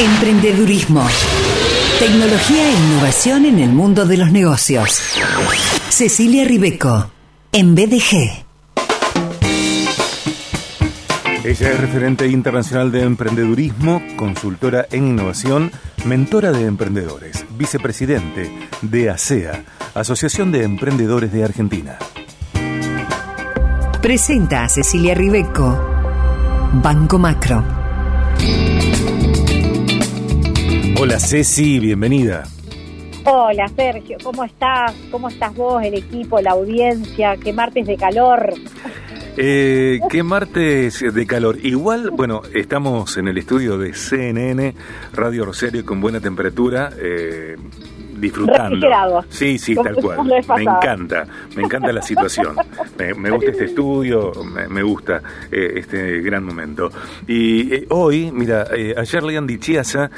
Emprendedurismo. Tecnología e innovación en el mundo de los negocios. Cecilia Ribeco, en BDG. Ella es referente internacional de emprendedurismo, consultora en innovación, mentora de emprendedores, vicepresidente de ASEA, Asociación de Emprendedores de Argentina. Presenta a Cecilia Ribeco, Banco Macro. Hola Ceci, bienvenida. Hola Sergio, ¿cómo estás? ¿Cómo estás vos, el equipo, la audiencia? ¿Qué martes de calor? Eh, ¿Qué martes de calor? Igual, bueno, estamos en el estudio de CNN, Radio Rosario con buena temperatura. Eh, disfrutando. Sí, sí, tal cual. Me encanta, me encanta la situación. Me, gusta este estudio, me, gusta eh, este gran momento. Y eh, hoy, mira, eh, ayer Lean Chiasa,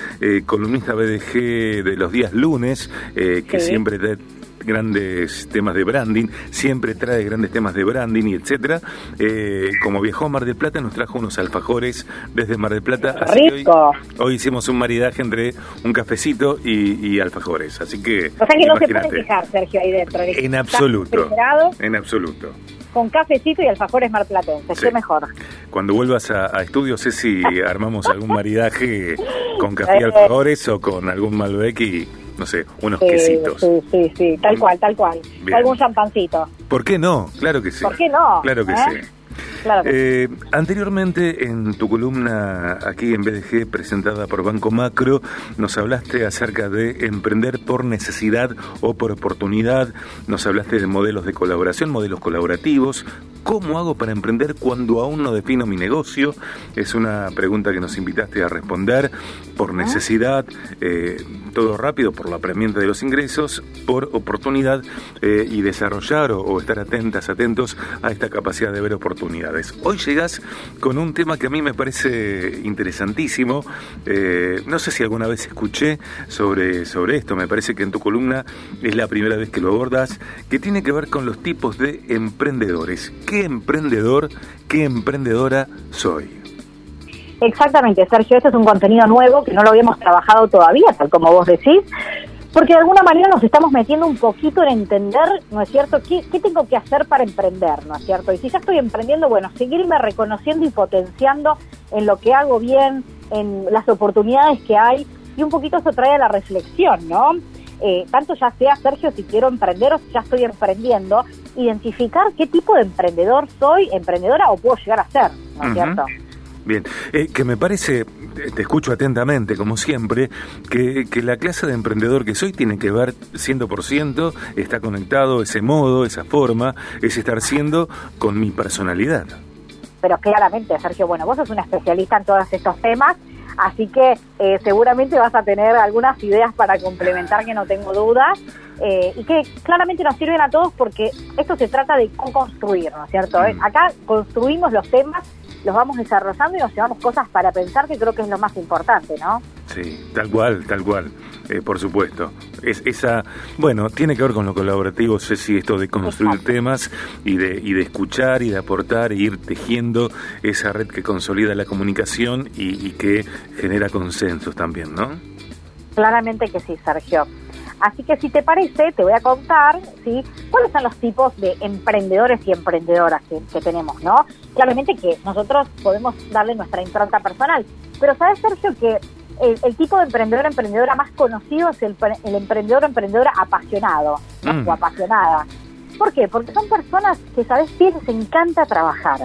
columnista BDG de los días lunes, que siempre te grandes temas de branding, siempre trae grandes temas de branding y etcétera. Eh, como viajó a Mar del Plata, nos trajo unos alfajores desde Mar del Plata. Rico. hoy, hicimos un maridaje entre un cafecito y, alfajores. Así que. O sea que no se puede Sergio, ahí dentro. En absoluto. En absoluto con cafecito y alfajores marplatenses, sí. qué mejor. Cuando vuelvas a, a estudio, sé si armamos algún maridaje con café y alfajores o con algún Malbec y no sé, unos quesitos. Sí, sí, sí, tal cual, tal cual. Algún champancito. ¿Por qué no? Claro que sí. ¿Por qué no? Claro que ¿Eh? sí. Eh, anteriormente, en tu columna aquí en BDG, presentada por Banco Macro, nos hablaste acerca de emprender por necesidad o por oportunidad. Nos hablaste de modelos de colaboración, modelos colaborativos. ¿Cómo hago para emprender cuando aún no defino mi negocio? Es una pregunta que nos invitaste a responder por necesidad, eh, todo rápido, por la apremiante de los ingresos, por oportunidad eh, y desarrollar o estar atentas, atentos a esta capacidad de ver oportunidades. Hoy llegas con un tema que a mí me parece interesantísimo. Eh, no sé si alguna vez escuché sobre, sobre esto, me parece que en tu columna es la primera vez que lo abordas, que tiene que ver con los tipos de emprendedores. ¿Qué emprendedor, qué emprendedora soy? Exactamente, Sergio, este es un contenido nuevo que no lo habíamos trabajado todavía, tal como vos decís, porque de alguna manera nos estamos metiendo un poquito en entender, ¿no es cierto?, qué, tengo que hacer para emprender, ¿no es cierto? Y si ya estoy emprendiendo, bueno, seguirme reconociendo y potenciando en lo que hago bien, en las oportunidades que hay, y un poquito eso trae a la reflexión, ¿no? Eh, tanto ya sea, Sergio, si quiero emprender o si ya estoy emprendiendo, identificar qué tipo de emprendedor soy, emprendedora o puedo llegar a ser, ¿no es cierto? Bien, eh, que me parece, te escucho atentamente, como siempre, que, que, la clase de emprendedor que soy tiene que ver 100%, está conectado ese modo, esa forma, es estar siendo con mi personalidad. Pero claramente, Sergio, bueno, vos sos un especialista en todos estos temas, así que eh, seguramente vas a tener algunas ideas para complementar que no tengo dudas. Eh, y que claramente nos sirven a todos porque esto se trata de construir, ¿no es cierto? Mm. Acá construimos los temas los vamos desarrollando y nos llevamos cosas para pensar, que creo que es lo más importante, ¿no? Sí, tal cual, tal cual, eh, por supuesto. Es, esa, bueno, tiene que ver con lo colaborativo, sé si esto de construir temas y de, y de escuchar y de aportar e ir tejiendo esa red que consolida la comunicación y, y que genera consensos también, ¿no? Claramente que sí, Sergio. Así que si te parece, te voy a contar, ¿sí? ¿Cuáles son los tipos de emprendedores y emprendedoras que, tenemos, no? Claramente que nosotros podemos darle nuestra impronta personal, pero sabes, Sergio, que el, tipo de emprendedor emprendedora más conocido es el, emprendedor emprendedora apasionado mm. o apasionada. ¿Por qué? Porque son personas que, ¿sabes qué? Les encanta trabajar.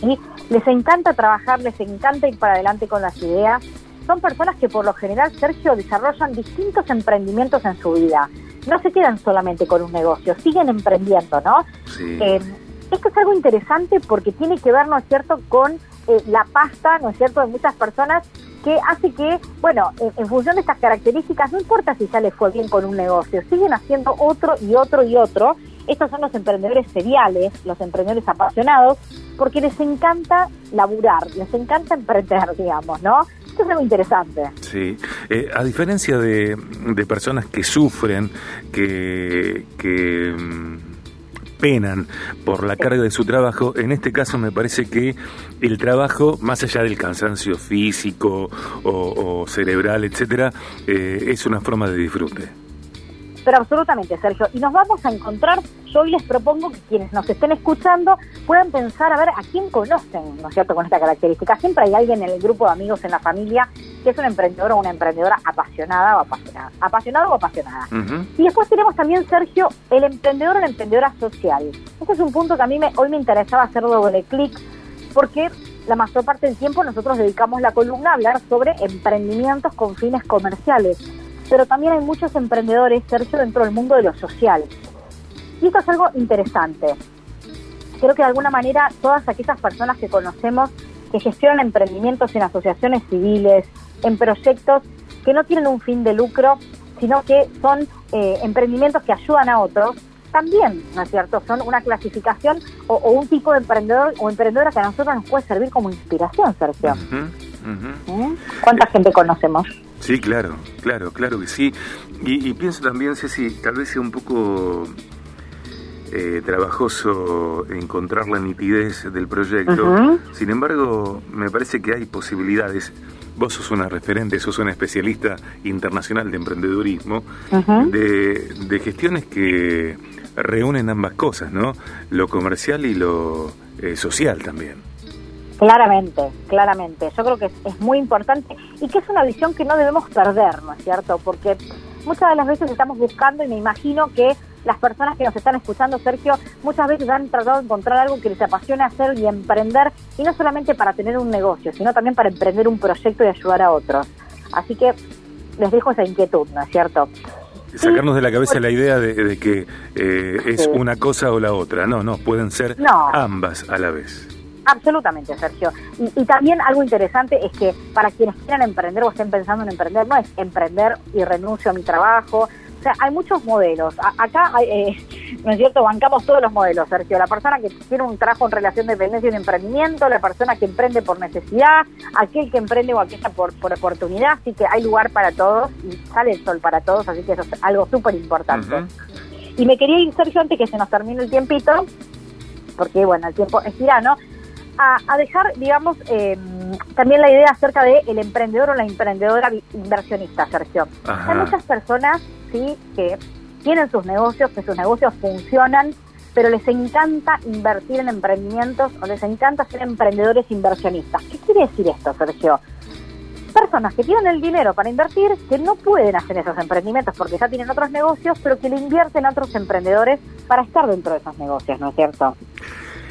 ¿sí? Les encanta trabajar, les encanta ir para adelante con las ideas son personas que por lo general, Sergio, desarrollan distintos emprendimientos en su vida. No se quedan solamente con un negocio, siguen emprendiendo, ¿no? Eh, esto es algo interesante porque tiene que ver, ¿no es cierto?, con eh, la pasta, ¿no es cierto?, de muchas personas que hace que, bueno, en, función de estas características, no importa si ya les fue bien con un negocio, siguen haciendo otro y otro y otro. Estos son los emprendedores seriales, los emprendedores apasionados, porque les encanta laburar, les encanta emprender, digamos, ¿no? Esto es algo interesante. Sí, eh, a diferencia de, personas que sufren, que, que mm, penan por la carga de su trabajo, en este caso me parece que el trabajo, más allá del cansancio físico o, cerebral, etcétera, eh, es una forma de disfrute. Pero absolutamente, Sergio. Y nos vamos a encontrar, yo hoy les propongo que quienes nos estén escuchando puedan pensar a ver a quién conocen, ¿no es cierto?, con esta característica. Siempre hay alguien en el grupo de amigos, en la familia, que es un emprendedor o una emprendedora apasionada o apasionada. Apasionado o apasionada. Y después tenemos también, Sergio, el emprendedor o la emprendedora social. Este es un punto que a mí me, hoy me interesaba hacer doble clic, porque la mayor parte del tiempo nosotros dedicamos la columna a hablar sobre emprendimientos con fines comerciales pero también hay muchos emprendedores, Sergio, dentro del mundo de lo social. Y esto es algo interesante. Creo que de alguna manera todas aquellas personas que conocemos que gestionan emprendimientos en asociaciones civiles, en proyectos que no tienen un fin de lucro, sino que son eh, emprendimientos que ayudan a otros, también, ¿no es cierto? Son una clasificación o, un tipo de emprendedor o emprendedora que a nosotros nos puede servir como inspiración, Sergio. ¿Mm? ¿Cuánta gente conocemos? Sí, claro, claro, claro que sí. Y, pienso también, Ceci, tal vez sea un poco eh, trabajoso encontrar la nitidez del proyecto. Sin embargo, me parece que hay posibilidades. Vos sos una referente, sos una especialista internacional de emprendedurismo, de, de gestiones que reúnen ambas cosas, ¿no? Lo comercial y lo eh, social también. Claramente, claramente. Yo creo que es, muy importante y que es una visión que no debemos perder, ¿no es cierto? Porque muchas de las veces estamos buscando y me imagino que las personas que nos están escuchando, Sergio, muchas veces han tratado de encontrar algo que les apasione hacer y emprender, y no solamente para tener un negocio, sino también para emprender un proyecto y ayudar a otros. Así que les dejo esa inquietud, ¿no es cierto? Sacarnos de la cabeza la idea de, que eh, es una cosa o la otra. No, no, pueden ser ambas a la vez. Absolutamente, Sergio. Y, también algo interesante es que para quienes quieran emprender o estén pensando en emprender, no es emprender y renuncio a mi trabajo. O sea, hay muchos modelos. acá, eh, ¿no es cierto? Bancamos todos los modelos, Sergio. La persona que tiene un trabajo en relación de dependencia y de emprendimiento, la persona que emprende por necesidad, aquel que emprende o aquella por, por oportunidad. Así que hay lugar para todos y sale el sol para todos, así que eso es algo súper importante. Y me quería ir, Sergio, antes que se nos termine el tiempito, porque, bueno, el tiempo es tirano a, dejar, digamos, eh, también la idea acerca de el emprendedor o la emprendedora inversionista, Sergio. Hay muchas personas, que tienen sus negocios, que sus negocios funcionan, pero les encanta invertir en emprendimientos o les encanta ser emprendedores inversionistas. ¿Qué quiere decir esto, Sergio? Personas que tienen el dinero para invertir, que no pueden hacer esos emprendimientos porque ya tienen otros negocios, pero que le invierten a otros emprendedores para estar dentro de esos negocios, ¿no es cierto?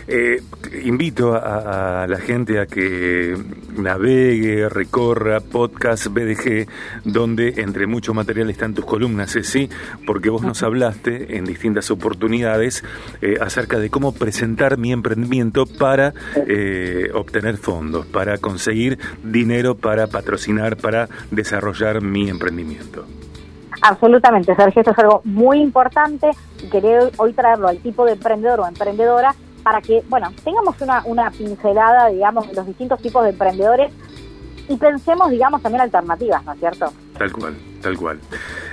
Eh, invito a, la gente a que navegue, recorra podcast BDG, donde entre mucho material están tus columnas, sí, porque vos nos hablaste en distintas oportunidades eh, acerca de cómo presentar mi emprendimiento para eh, obtener fondos, para conseguir dinero para patrocinar, para desarrollar mi emprendimiento. Absolutamente, Sergio, esto es algo muy importante y quería hoy traerlo al tipo de emprendedor o emprendedora para que, bueno, tengamos una, una pincelada, digamos, de los distintos tipos de emprendedores y pensemos, digamos, también alternativas, ¿no es cierto? Tal cual, tal cual.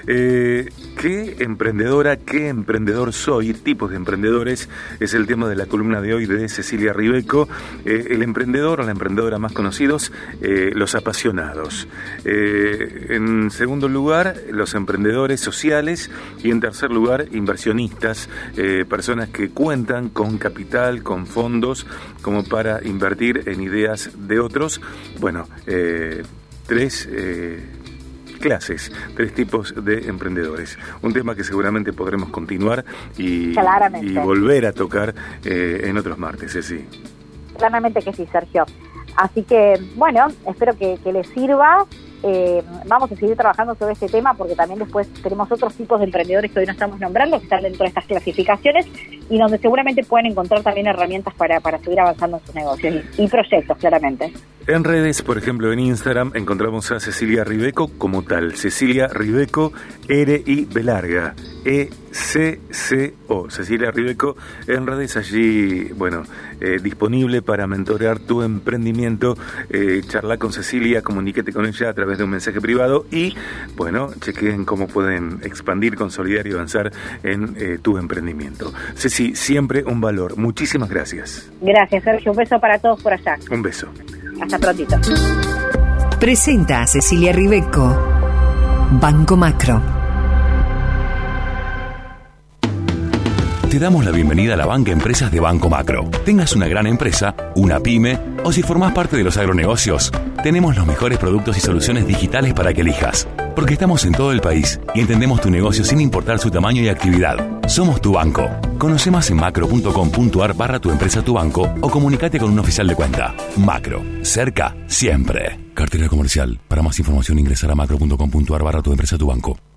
Eh, ¿Qué emprendedora, qué emprendedor soy? Tipos de emprendedores es el tema de la columna de hoy de Cecilia Ribeco. Eh, el emprendedor o la emprendedora más conocidos, eh, los apasionados. en segundo lugar, los emprendedores sociales. Y en tercer lugar, inversionistas, personas que cuentan con capital, con fondos, como para invertir en ideas de otros. Bueno, tres clases, tres tipos de emprendedores. Un tema que seguramente podremos continuar y, y volver a tocar eh, en otros martes, sí. Claramente que sí, Sergio. Así que, bueno, espero que, que les sirva eh, vamos a seguir trabajando sobre este tema porque también después tenemos otros tipos de emprendedores que hoy no estamos nombrando que están dentro de estas clasificaciones y donde seguramente pueden encontrar también herramientas para, para seguir avanzando en sus negocios y, proyectos, claramente. En redes, por ejemplo, en Instagram encontramos a Cecilia Ribeco como tal. Cecilia Ribeco, R y B larga. E-C-C-O, Cecilia Ribeco, en redes allí, bueno, eh, disponible para mentorear tu emprendimiento, eh, charlar con Cecilia, comuníquete con ella a través de un mensaje privado y, bueno, chequen cómo pueden expandir, consolidar y avanzar en eh, tu emprendimiento. Cecilia sí, siempre un valor. Muchísimas gracias. Gracias, Sergio. Un beso para todos por allá. Un beso. Hasta prontito. Presenta a Cecilia Ribeco, Banco Macro. Te damos la bienvenida a la banca Empresas de Banco Macro. Tengas una gran empresa, una pyme o si formás parte de los agronegocios, tenemos los mejores productos y soluciones digitales para que elijas. Porque estamos en todo el país y entendemos tu negocio sin importar su tamaño y actividad. Somos tu banco. Conoce más en macro.com.ar barra tu empresa tu banco o comunícate con un oficial de cuenta. Macro. Cerca, siempre. Cartera comercial. Para más información ingresar a macro.com.ar barra tu empresa tu banco.